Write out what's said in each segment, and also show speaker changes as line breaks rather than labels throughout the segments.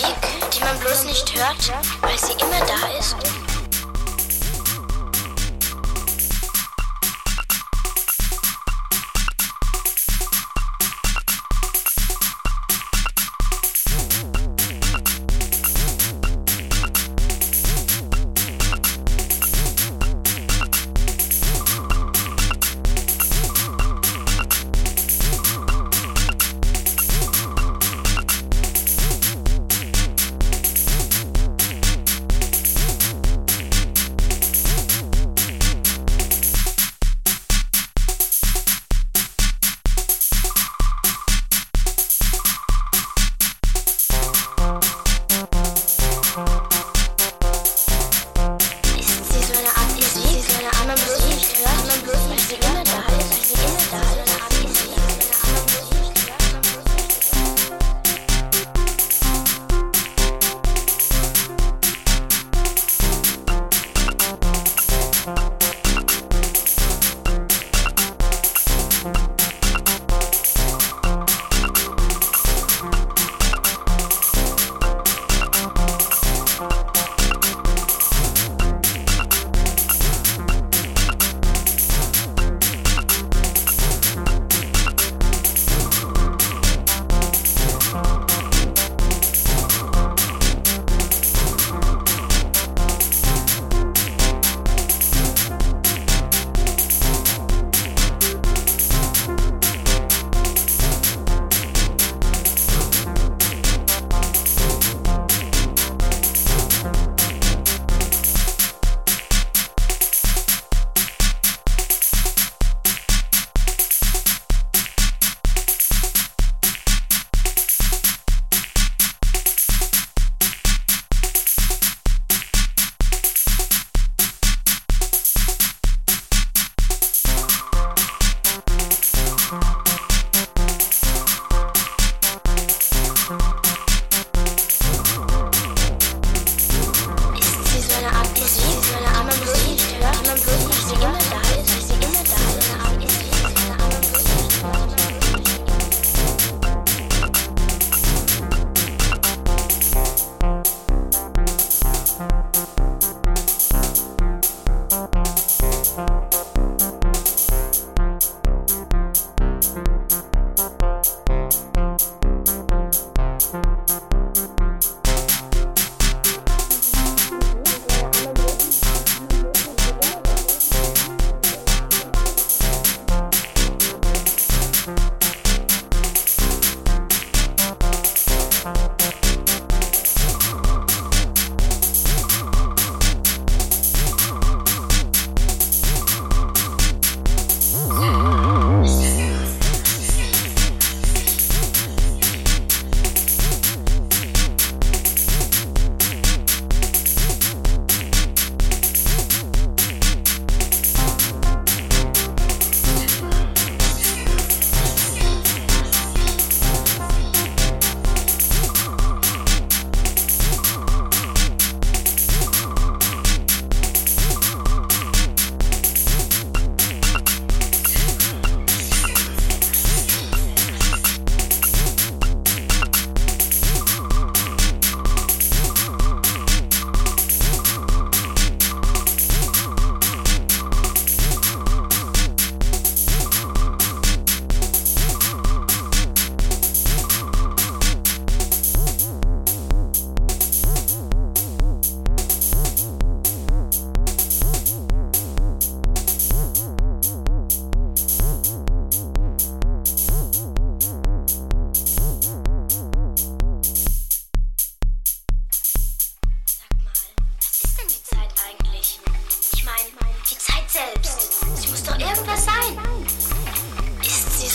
Musik, die man bloß nicht hört, weil sie immer da ist?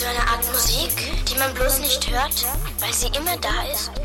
so eine Art Musik, die man bloß nicht hört, weil sie immer da ist?